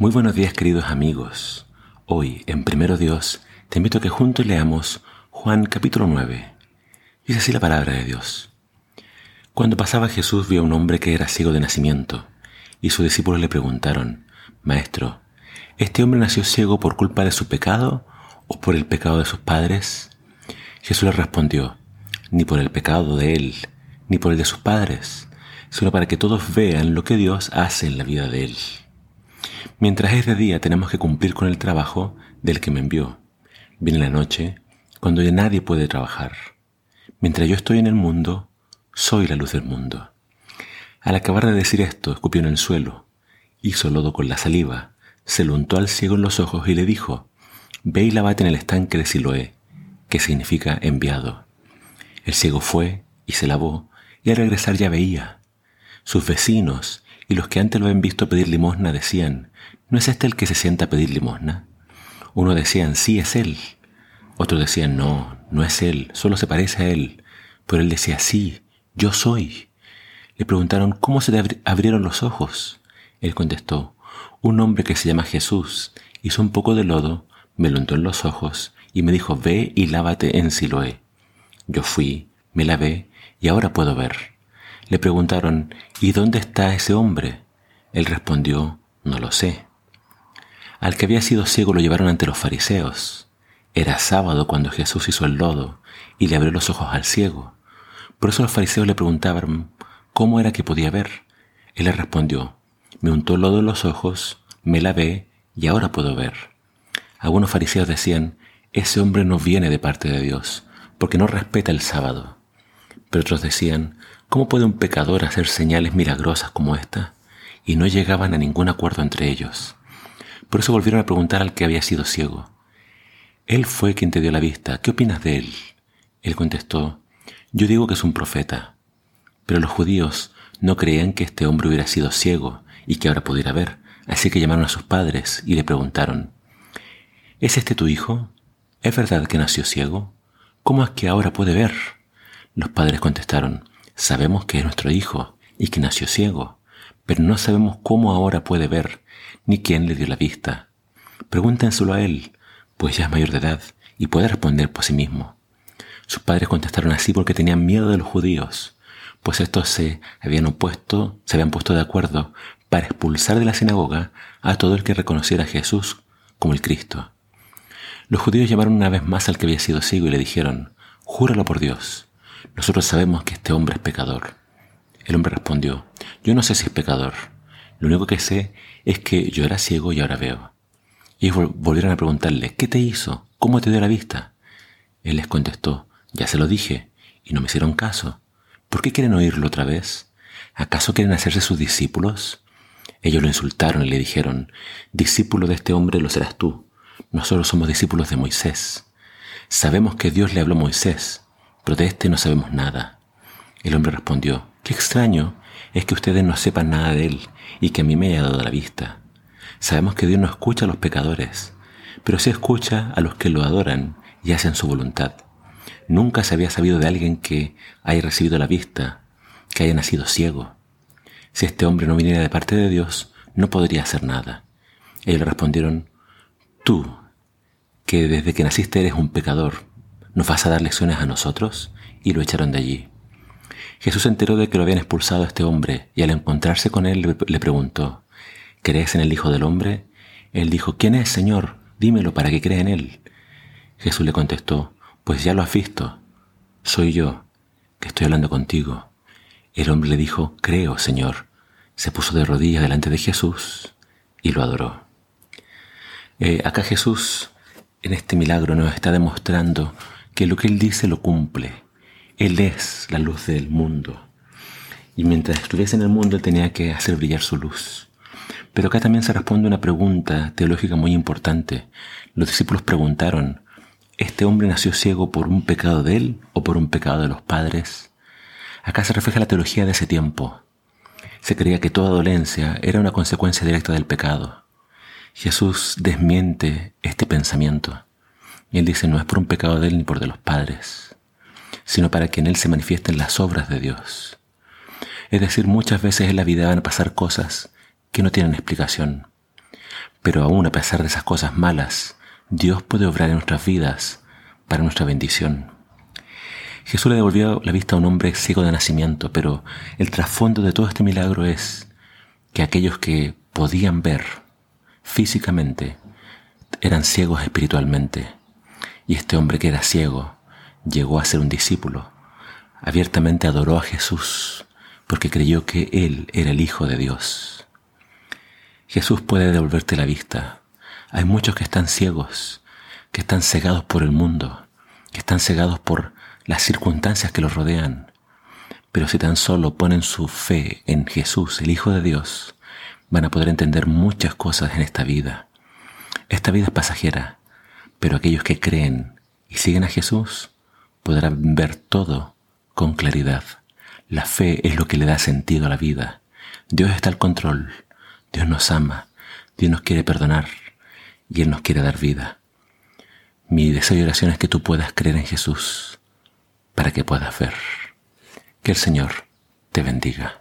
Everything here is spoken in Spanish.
Muy buenos días queridos amigos. Hoy, en Primero Dios, te invito a que juntos leamos Juan capítulo 9. Dice así la palabra de Dios. Cuando pasaba Jesús vio a un hombre que era ciego de nacimiento, y sus discípulos le preguntaron, Maestro, ¿este hombre nació ciego por culpa de su pecado o por el pecado de sus padres? Jesús le respondió, ni por el pecado de él, ni por el de sus padres, sino para que todos vean lo que Dios hace en la vida de él. Mientras es de día tenemos que cumplir con el trabajo del que me envió. Viene la noche, cuando ya nadie puede trabajar. Mientras yo estoy en el mundo, soy la luz del mundo. Al acabar de decir esto, escupió en el suelo, hizo lodo con la saliva, se lo untó al ciego en los ojos y le dijo, Ve y lavate en el estanque de Siloé, que significa enviado. El ciego fue y se lavó, y al regresar ya veía. Sus vecinos y los que antes lo habían visto pedir limosna decían, ¿no es este el que se sienta a pedir limosna? Uno decían, sí, es él. Otros decían, no, no es él, solo se parece a él. Pero él decía, sí, yo soy. Le preguntaron, ¿cómo se te abrieron los ojos? Él contestó, un hombre que se llama Jesús hizo un poco de lodo, me lo untó en los ojos y me dijo, ve y lávate en Siloé. Yo fui, me lavé y ahora puedo ver. Le preguntaron, ¿y dónde está ese hombre? Él respondió, no lo sé. Al que había sido ciego lo llevaron ante los fariseos. Era sábado cuando Jesús hizo el lodo y le abrió los ojos al ciego. Por eso los fariseos le preguntaban cómo era que podía ver. Él le respondió, me untó el lodo en los ojos, me lavé y ahora puedo ver. Algunos fariseos decían, ese hombre no viene de parte de Dios, porque no respeta el sábado. Pero otros decían, ¿Cómo puede un pecador hacer señales milagrosas como esta? Y no llegaban a ningún acuerdo entre ellos. Por eso volvieron a preguntar al que había sido ciego. Él fue quien te dio la vista. ¿Qué opinas de él? Él contestó, yo digo que es un profeta. Pero los judíos no creían que este hombre hubiera sido ciego y que ahora pudiera ver. Así que llamaron a sus padres y le preguntaron, ¿Es este tu hijo? ¿Es verdad que nació ciego? ¿Cómo es que ahora puede ver? Los padres contestaron, Sabemos que es nuestro hijo y que nació ciego, pero no sabemos cómo ahora puede ver, ni quién le dio la vista. Pregúntenselo a él, pues ya es mayor de edad y puede responder por sí mismo. Sus padres contestaron así porque tenían miedo de los judíos, pues estos se habían opuesto, se habían puesto de acuerdo para expulsar de la sinagoga a todo el que reconociera a Jesús como el Cristo. Los judíos llamaron una vez más al que había sido ciego y le dijeron, Júralo por Dios, nosotros sabemos que este hombre es pecador. El hombre respondió, yo no sé si es pecador. Lo único que sé es que yo era ciego y ahora veo. Y volvieron a preguntarle, ¿qué te hizo? ¿Cómo te dio la vista? Él les contestó, ya se lo dije, y no me hicieron caso. ¿Por qué quieren oírlo otra vez? ¿Acaso quieren hacerse sus discípulos? Ellos lo insultaron y le dijeron, discípulo de este hombre lo serás tú. Nosotros somos discípulos de Moisés. Sabemos que Dios le habló a Moisés, pero de este no sabemos nada. El hombre respondió, qué extraño es que ustedes no sepan nada de él y que a mí me haya dado la vista. Sabemos que Dios no escucha a los pecadores, pero sí escucha a los que lo adoran y hacen su voluntad. Nunca se había sabido de alguien que haya recibido la vista, que haya nacido ciego. Si este hombre no viniera de parte de Dios, no podría hacer nada. Ellos le respondieron, tú, que desde que naciste eres un pecador, ¿Nos vas a dar lecciones a nosotros? Y lo echaron de allí. Jesús se enteró de que lo habían expulsado a este hombre y al encontrarse con él le preguntó, ¿crees en el Hijo del Hombre? Él dijo, ¿quién es, Señor? Dímelo para que crea en él. Jesús le contestó, pues ya lo has visto. Soy yo, que estoy hablando contigo. El hombre le dijo, creo, Señor. Se puso de rodillas delante de Jesús y lo adoró. Eh, acá Jesús, en este milagro, nos está demostrando que lo que Él dice lo cumple. Él es la luz del mundo. Y mientras estuviese en el mundo, Él tenía que hacer brillar su luz. Pero acá también se responde una pregunta teológica muy importante. Los discípulos preguntaron, ¿este hombre nació ciego por un pecado de Él o por un pecado de los padres? Acá se refleja la teología de ese tiempo. Se creía que toda dolencia era una consecuencia directa del pecado. Jesús desmiente este pensamiento. Y él dice, no es por un pecado de él ni por de los padres, sino para que en él se manifiesten las obras de Dios. Es decir, muchas veces en la vida van a pasar cosas que no tienen explicación. Pero aún a pesar de esas cosas malas, Dios puede obrar en nuestras vidas para nuestra bendición. Jesús le devolvió la vista a un hombre ciego de nacimiento, pero el trasfondo de todo este milagro es que aquellos que podían ver físicamente eran ciegos espiritualmente. Y este hombre que era ciego llegó a ser un discípulo. Abiertamente adoró a Jesús porque creyó que Él era el Hijo de Dios. Jesús puede devolverte la vista. Hay muchos que están ciegos, que están cegados por el mundo, que están cegados por las circunstancias que los rodean. Pero si tan solo ponen su fe en Jesús, el Hijo de Dios, van a poder entender muchas cosas en esta vida. Esta vida es pasajera, pero aquellos que creen y siguen a Jesús podrán ver todo con claridad. La fe es lo que le da sentido a la vida. Dios está al control. Dios nos ama. Dios nos quiere perdonar. Y Él nos quiere dar vida. Mi deseo y oración es que tú puedas creer en Jesús para que puedas ver. Que el Señor te bendiga.